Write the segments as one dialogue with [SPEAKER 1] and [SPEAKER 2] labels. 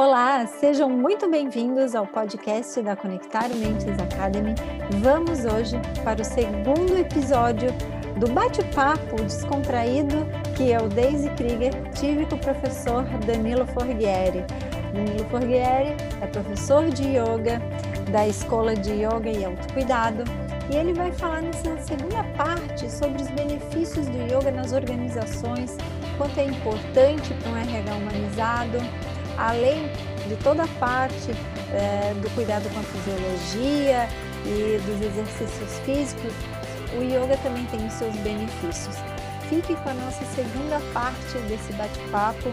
[SPEAKER 1] Olá, sejam muito bem-vindos ao podcast da Conectar Mentes Academy. Vamos hoje para o segundo episódio do bate-papo descontraído que eu, Daisy Krieger, tive com o professor Danilo Forghieri. Danilo Forghieri é professor de yoga da Escola de Yoga e Autocuidado e ele vai falar nessa segunda parte sobre os benefícios do yoga nas organizações, quanto é importante para um RH humanizado, além de toda a parte é, do cuidado com a fisiologia e dos exercícios físicos, o yoga também tem os seus benefícios. Fique com a nossa segunda parte desse bate-papo.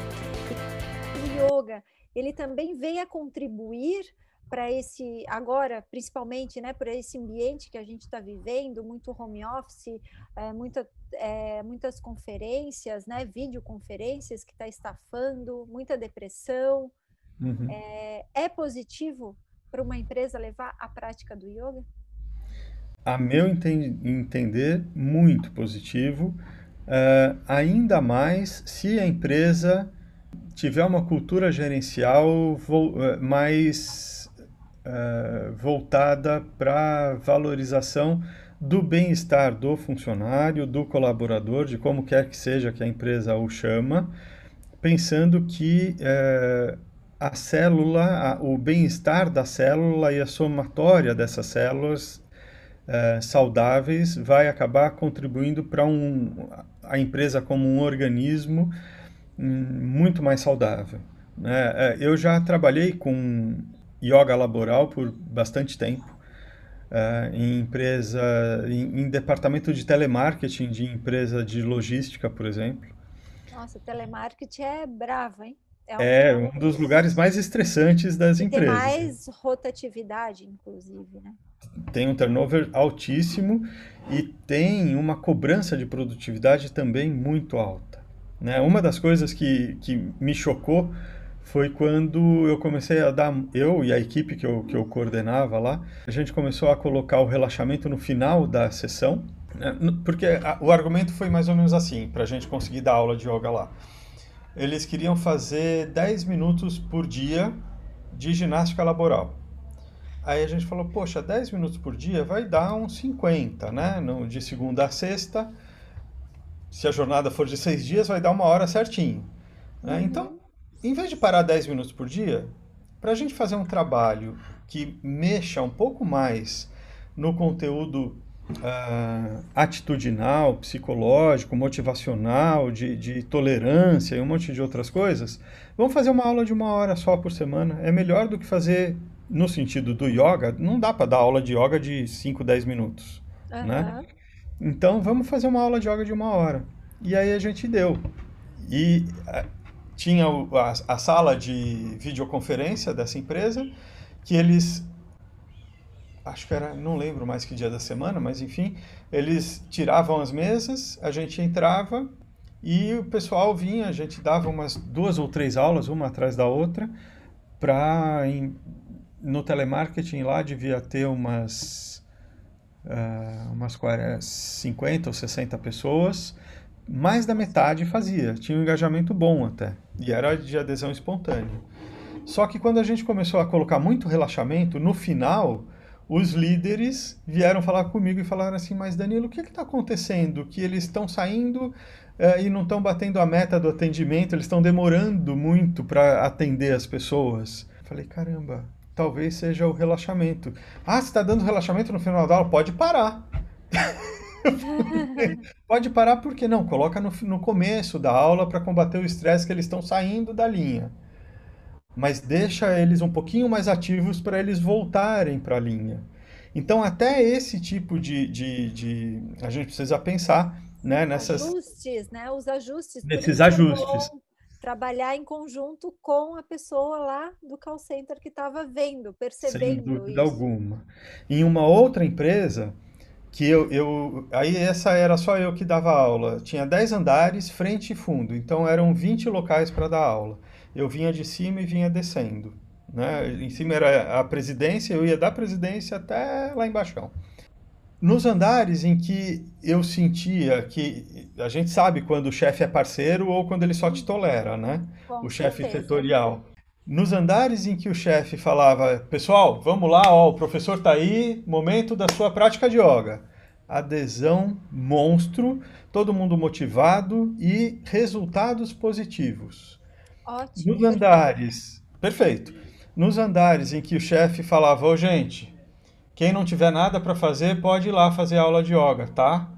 [SPEAKER 1] O yoga, ele também veio a contribuir para esse agora, principalmente, né, para esse ambiente que a gente está vivendo, muito home office, é, muita, é, muitas conferências, né, videoconferências que está estafando, muita depressão. Uhum. É, é positivo para uma empresa levar a prática do yoga?
[SPEAKER 2] A meu entender, muito positivo. Uh, ainda mais se a empresa tiver uma cultura gerencial mais uh, voltada para valorização do bem-estar do funcionário, do colaborador, de como quer que seja que a empresa o chama, pensando que uh, a célula, a, o bem-estar da célula e a somatória dessas células uh, saudáveis vai acabar contribuindo para um, a empresa como um organismo um, muito mais saudável. Né? Eu já trabalhei com yoga laboral por bastante tempo, uh, em empresa, em, em, departamento de telemarketing de empresa de logística, por exemplo.
[SPEAKER 1] Nossa, telemarketing é bravo, hein?
[SPEAKER 2] É, um, é um dos lugares mais estressantes das
[SPEAKER 1] e
[SPEAKER 2] empresas.
[SPEAKER 1] Tem mais rotatividade, inclusive, né?
[SPEAKER 2] Tem um turnover altíssimo e tem uma cobrança de produtividade também muito alta. Né? Uma das coisas que, que me chocou foi quando eu comecei a dar, eu e a equipe que eu, que eu coordenava lá, a gente começou a colocar o relaxamento no final da sessão, né? porque a, o argumento foi mais ou menos assim, para a gente conseguir dar aula de yoga lá. Eles queriam fazer 10 minutos por dia de ginástica laboral. Aí a gente falou, poxa, 10 minutos por dia vai dar uns 50, né? No, de segunda a sexta, se a jornada for de seis dias, vai dar uma hora certinho. Né? Então, em vez de parar 10 minutos por dia, para a gente fazer um trabalho que mexa um pouco mais no conteúdo uh, atitudinal, psicológico, motivacional, de, de, tolerância e um monte de outras coisas, vamos fazer uma aula de uma hora só por semana. É melhor do que fazer, no sentido do yoga, não dá para dar aula de yoga de 5, 10 minutos. Uhum. Né? Então vamos fazer uma aula de yoga de uma hora. E aí a gente deu. E tinha a, a sala de videoconferência dessa empresa, que eles acho que era, não lembro mais que dia da semana, mas enfim, eles tiravam as mesas, a gente entrava e o pessoal vinha, a gente dava umas duas ou três aulas, uma atrás da outra, para no telemarketing lá devia ter umas uh, umas 50 ou 60 pessoas mais da metade fazia, tinha um engajamento bom até, e era de adesão espontânea. Só que quando a gente começou a colocar muito relaxamento, no final, os líderes vieram falar comigo e falaram assim: Mas Danilo, o que está acontecendo? Que eles estão saindo eh, e não estão batendo a meta do atendimento, eles estão demorando muito para atender as pessoas. Falei: Caramba, talvez seja o relaxamento. Ah, você está dando relaxamento no final da aula? Pode parar. Pode parar porque não, coloca no, no começo da aula para combater o estresse que eles estão saindo da linha. Mas deixa eles um pouquinho mais ativos para eles voltarem para a linha. Então, até esse tipo de, de, de, A gente precisa pensar né, nessas.
[SPEAKER 1] Ajustes, né? Os ajustes.
[SPEAKER 2] Nesses é ajustes.
[SPEAKER 1] trabalhar em conjunto com a pessoa lá do call center que estava vendo, percebendo. Sem
[SPEAKER 2] dúvida isso. alguma. Em uma outra empresa, que eu, eu aí essa era só eu que dava aula. Tinha 10 andares, frente e fundo, então eram 20 locais para dar aula. Eu vinha de cima e vinha descendo, né? Em cima era a presidência, eu ia da presidência até lá embaixo. Nos andares em que eu sentia que a gente sabe quando o chefe é parceiro ou quando ele só te tolera, né? Com o chefe setorial. Nos andares em que o chefe falava, pessoal, vamos lá, ó, o professor está aí, momento da sua prática de yoga. Adesão monstro, todo mundo motivado e resultados positivos.
[SPEAKER 1] Ótimo.
[SPEAKER 2] Nos andares, perfeito. Nos andares em que o chefe falava, ô gente, quem não tiver nada para fazer pode ir lá fazer aula de yoga, tá?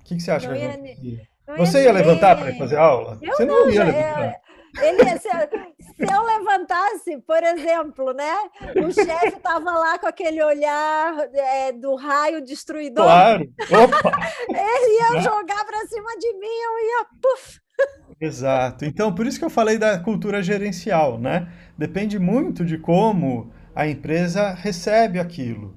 [SPEAKER 2] O que, que você acha?
[SPEAKER 1] Não ia não
[SPEAKER 2] Você
[SPEAKER 1] ia
[SPEAKER 2] ia levantar para fazer aula?
[SPEAKER 1] Eu
[SPEAKER 2] Você não,
[SPEAKER 1] não,
[SPEAKER 2] ia levantar.
[SPEAKER 1] Ele, se, eu levantasse, por exemplo, né? O chefe estava lá com aquele olhar é, do raio destruidor.
[SPEAKER 2] Claro.
[SPEAKER 1] Ele ia
[SPEAKER 2] Né?
[SPEAKER 1] jogar para cima de mim, eu ia. Puf,
[SPEAKER 2] Exato. Então, por isso que eu falei da cultura gerencial, né? Depende muito de como a empresa recebe aquilo.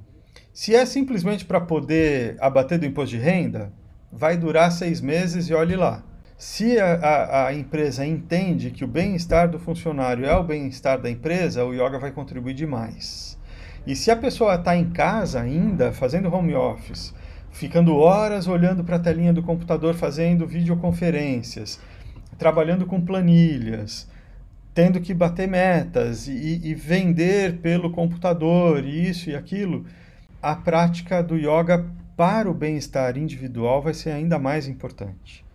[SPEAKER 2] Se é simplesmente para poder abater do imposto de renda, vai durar seis meses e olhe lá. Se a, a, a empresa entende que o bem-estar do funcionário é o bem-estar da empresa, o yoga vai contribuir demais. E se a pessoa está em casa ainda, fazendo home office, ficando horas olhando para a telinha do computador, fazendo videoconferências, trabalhando com planilhas, tendo que bater metas e, e vender pelo computador, isso e aquilo, a prática do yoga para o bem-estar individual vai ser ainda mais importante.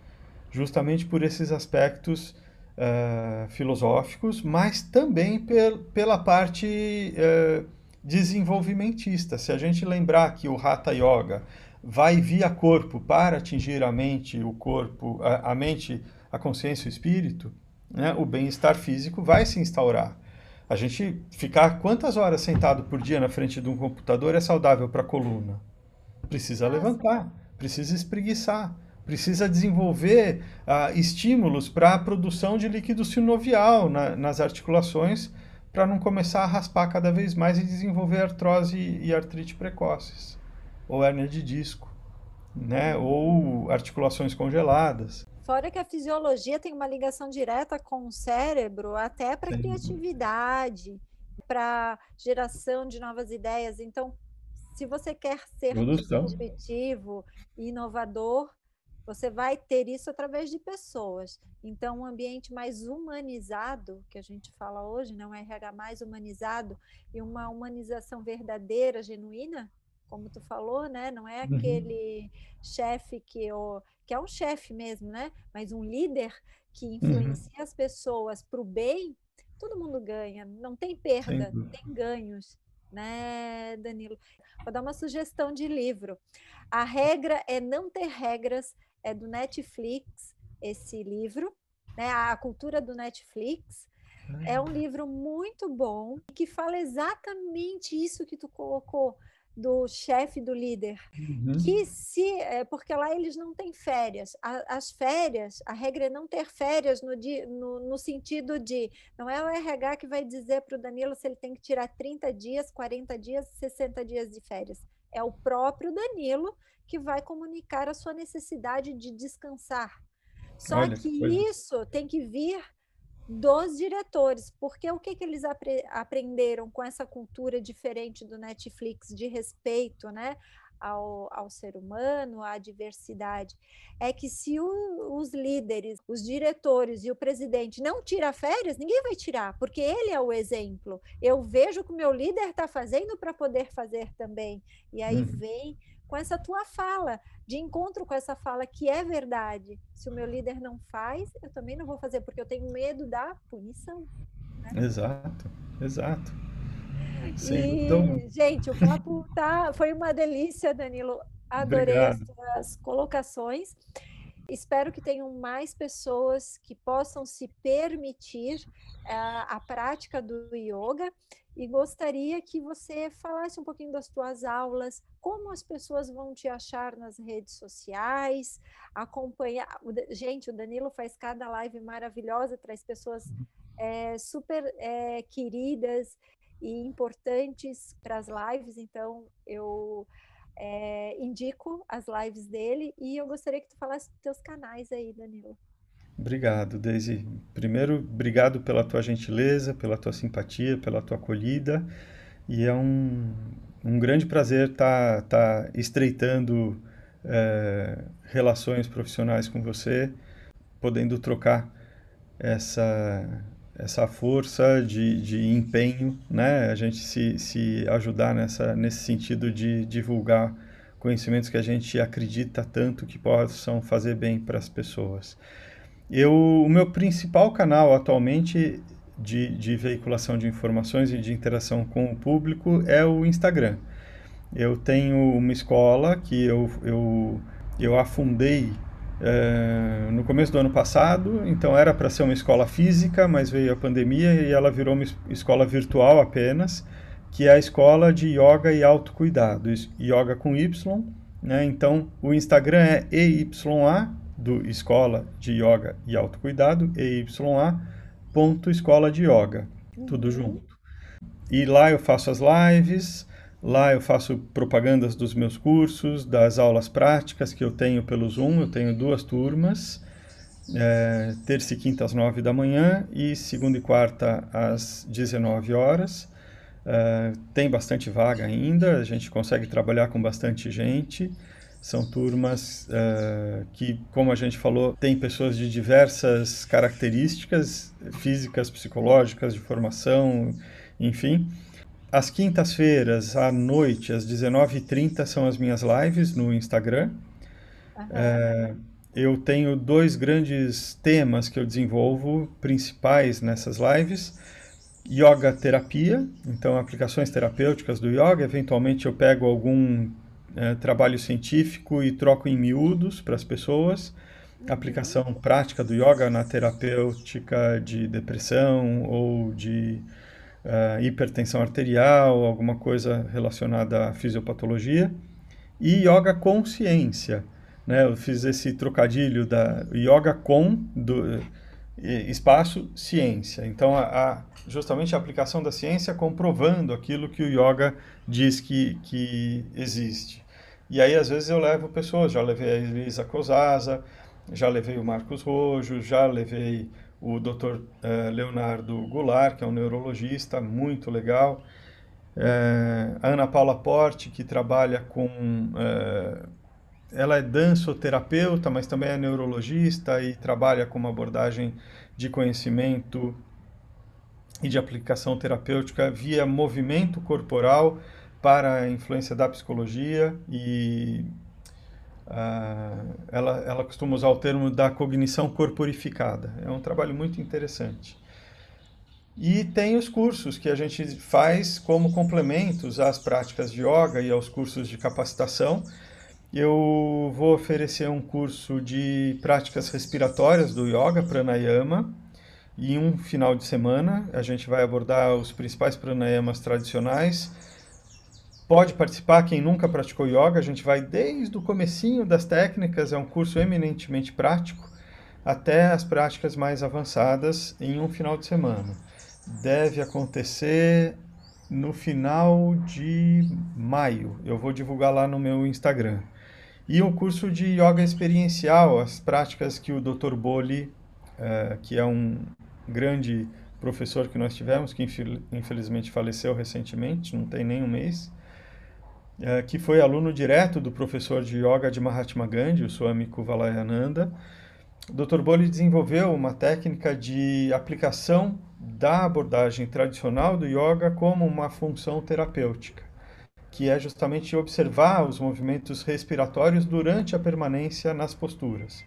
[SPEAKER 2] Justamente por esses aspectos uh, filosóficos, mas também pel, pela parte uh, desenvolvimentista. Se a gente lembrar que o Hatha Yoga vai via corpo para atingir a mente, o corpo, a, a mente, a consciência e o espírito, né, o bem-estar físico vai se instaurar. A gente ficar quantas horas sentado por dia na frente de um computador é saudável para a coluna? Precisa levantar, precisa espreguiçar, precisa desenvolver uh, estímulos para a produção de líquido sinovial na, nas articulações para não começar a raspar cada vez mais e desenvolver artrose e artrite precoces, ou hérnia de disco, né? ou articulações congeladas.
[SPEAKER 1] Fora que a fisiologia tem uma ligação direta com o cérebro, até para criatividade, para geração de novas ideias. Então, se você quer ser
[SPEAKER 2] Produção.
[SPEAKER 1] disruptivo e inovador, você vai ter isso através de pessoas. Então, um ambiente mais humanizado, que a gente fala hoje, né? um RH mais humanizado e uma humanização verdadeira, genuína, como tu falou, né? Não é
[SPEAKER 2] Uhum.
[SPEAKER 1] aquele chefe que, o, que é um chefe mesmo, né? Mas um líder que
[SPEAKER 2] Uhum.
[SPEAKER 1] influencia as pessoas para o bem, todo mundo ganha. Não tem perda, tem ganhos, né, Danilo? Vou dar uma sugestão de livro. A regra é não ter regras, é do Netflix, esse livro, né? A cultura do Netflix. É um livro muito bom que fala exatamente isso que tu colocou do chefe, do líder.
[SPEAKER 2] Uhum.
[SPEAKER 1] Que se, é, porque lá eles não têm férias. A- as férias, a regra é não ter férias no, di- no, no sentido de, não é o RH que vai dizer para o Danilo se ele tem que tirar 30 dias, 40 dias, 60 dias de férias. É o próprio Danilo que vai comunicar a sua necessidade de descansar. Só
[SPEAKER 2] Olha que coisa.
[SPEAKER 1] isso tem que vir dos diretores, porque o que, que eles apre- aprenderam com essa cultura diferente do Netflix de respeito, né, ao, ao ser humano, à diversidade, é que se o- os líderes, os diretores e o presidente não tirar férias, ninguém vai tirar, porque ele é o exemplo. Eu vejo o que o meu líder está fazendo para poder fazer também. E aí
[SPEAKER 2] Uhum.
[SPEAKER 1] vem com essa tua fala, de encontro com essa fala que é verdade. Se o meu líder não faz, eu também não vou fazer, porque eu tenho medo da punição.
[SPEAKER 2] Exato, exato. Sem
[SPEAKER 1] E,
[SPEAKER 2] alguma.
[SPEAKER 1] gente, o papo tá, foi uma delícia, Danilo. Adorei as
[SPEAKER 2] Obrigado.
[SPEAKER 1] tuas colocações. Espero que tenham mais pessoas que possam se permitir ah, a prática do yoga e gostaria que você falasse um pouquinho das tuas aulas, como as pessoas vão te achar nas redes sociais, acompanhar. Gente, o Danilo faz cada live maravilhosa, traz pessoas eh, super eh, queridas e importantes para as lives, então eu eh, indico as lives dele e eu gostaria que tu falasse dos teus canais aí, Danilo.
[SPEAKER 2] Obrigado, Daisy. Primeiro, obrigado pela tua gentileza, pela tua simpatia, pela tua acolhida. E é um, um grande prazer estar tá, estreitando eh, relações profissionais com você, podendo trocar essa, essa força de, de empenho, né? A gente se, se ajudar nessa, nesse sentido de divulgar conhecimentos que a gente acredita tanto que possam fazer bem para as pessoas. Eu, o meu principal canal atualmente de, de veiculação de informações e de interação com o público é o Instagram. Eu tenho uma escola que eu, eu, eu afundei é, no começo do ano passado, então era para ser uma escola física, mas veio a pandemia e ela virou uma escola virtual apenas, que é a escola de yoga e autocuidado, yoga com Y, né? Então o Instagram é EYA, do Escola de Yoga e Autocuidado, EYA, ponto Escola de Yoga, tudo uhum. junto. E lá eu faço as lives, Lá eu faço propagandas dos meus cursos, das aulas práticas que eu tenho pelo Zoom. Eu tenho duas turmas, é, terça e quinta às nove da manhã e segunda e quarta às 19 horas. É, tem bastante vaga ainda, a gente consegue trabalhar com bastante gente. São turmas é, que, como a gente falou, tem pessoas de diversas características físicas, psicológicas, de formação, enfim. Às quintas-feiras, à noite, às 19h30, são as minhas lives no Instagram. Uhum. É, eu tenho dois grandes temas que eu desenvolvo, principais nessas lives. Yoga terapia, então aplicações terapêuticas do yoga. Eventualmente eu pego algum é, trabalho científico e troco em miúdos para as pessoas. Aplicação prática do yoga na terapêutica de depressão ou de uh, hipertensão arterial, alguma coisa relacionada à fisiopatologia, e yoga consciência. Né? Eu fiz esse trocadilho da yoga com do espaço ciência. Então, a, a, justamente a aplicação da ciência comprovando aquilo que o yoga diz que, que existe. E aí, às vezes, eu levo pessoas, já levei a Elisa Cosasa, já levei o Marcos Rojo, já levei o Dr. Eh, Leonardo Goulart, que é um neurologista muito legal, é, a Ana Paula Porte, que trabalha com. É, ela é dançoterapeuta, mas também é neurologista e trabalha com uma abordagem de conhecimento e de aplicação terapêutica via movimento corporal para a influência da psicologia e Uh, ela, ela costuma usar o termo da cognição corporificada. É um trabalho muito interessante. E tem os cursos que a gente faz como complementos às práticas de yoga e aos cursos de capacitação. Eu vou oferecer um curso de práticas respiratórias do yoga, pranayama, e um final de semana a gente vai abordar os principais pranayamas tradicionais Pode participar quem nunca praticou yoga, a gente vai desde o comecinho das técnicas, é um curso eminentemente prático, até as práticas mais avançadas em um final de semana. Deve acontecer no final de maio. Eu vou divulgar lá no meu Instagram. E o um curso de yoga experiencial, as práticas que o Dr. Boli, uh, que é um grande professor que nós tivemos, que infelizmente faleceu recentemente, não tem nem um mês, que foi aluno direto do professor de yoga de Mahatma Gandhi, o Swami Kuvalayananda. Dr. Boli desenvolveu uma técnica de aplicação da abordagem tradicional do yoga como uma função terapêutica, que é justamente observar os movimentos respiratórios durante a permanência nas posturas.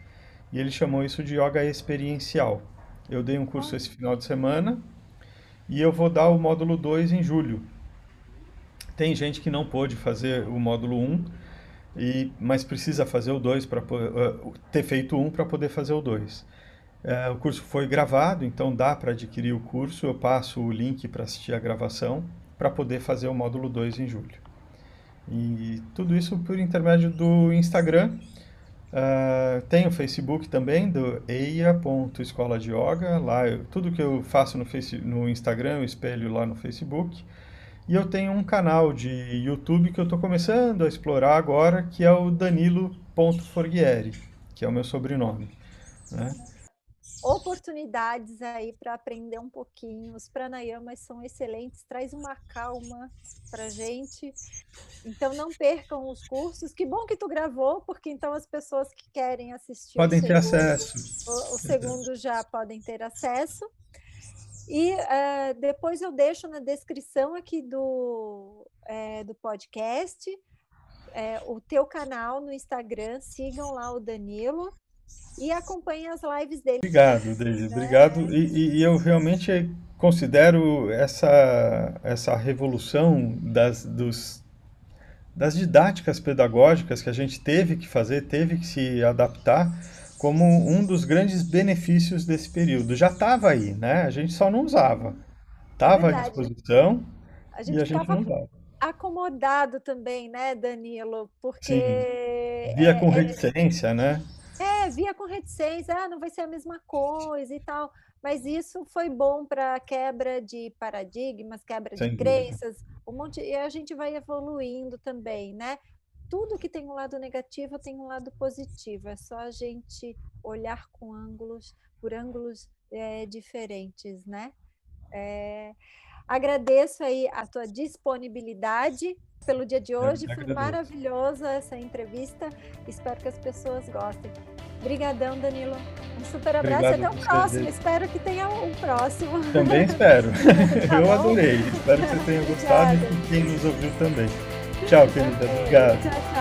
[SPEAKER 2] E ele chamou isso de yoga experiencial. Eu dei um curso esse final de semana e eu vou dar o módulo 2 em julho, tem gente que não pôde fazer o módulo 1, e, mas precisa fazer o 2 para uh, ter feito um para poder fazer o 2. Uh, o curso foi gravado, então dá para adquirir o curso. Eu passo o link para assistir a gravação para poder fazer o módulo 2 em julho. E tudo isso por intermédio do Instagram. Uh, tem o Facebook também, do eia.escola de yoga. Lá, eu, tudo que eu faço no, face, no Instagram eu espelho lá no Facebook. E eu tenho um canal de YouTube que eu estou começando a explorar agora, que é o Danilo.forghieri, que é o meu sobrenome. Né?
[SPEAKER 1] Oportunidades aí para aprender um pouquinho. Os pranayamas são excelentes, traz uma calma para gente. Então não percam os cursos. Que bom que tu gravou, porque então as pessoas que querem assistir
[SPEAKER 2] podem ter segundo, acesso.
[SPEAKER 1] O, o segundo já podem ter acesso. E uh, depois eu deixo na descrição aqui do, é, do podcast é, o teu canal no Instagram, sigam lá o Danilo e acompanhem as lives dele.
[SPEAKER 2] Obrigado, Deise, né? obrigado. E, e, eu realmente considero essa, essa revolução das, dos, das didáticas pedagógicas que a gente teve que fazer, teve que se adaptar, como um dos grandes benefícios desse período. Já estava aí, né? A gente só não usava. Estava à disposição a e a gente não usava
[SPEAKER 1] acomodado também, né, Danilo? Porque.
[SPEAKER 2] Sim. Via é, com reticência, é, né?
[SPEAKER 1] É, via com reticência, ah, não vai ser a mesma coisa e tal. Mas isso foi bom para quebra de paradigmas, quebra Sem de dúvida. crenças, um monte, e a gente vai evoluindo também, né? Tudo que tem um lado negativo tem um lado positivo. É só a gente olhar com ângulos, por ângulos é, diferentes, né? É... Agradeço aí a tua disponibilidade pelo dia de hoje. Foi maravilhosa essa entrevista. Espero que as pessoas gostem. Obrigadão, Danilo. Um super abraço Obrigado, e até o próximo. Espero que tenha um próximo.
[SPEAKER 2] Também espero. tá Eu adorei. Espero que você tenha gostado e quem nos ouviu também. Ciao, Kennedy. Ciao.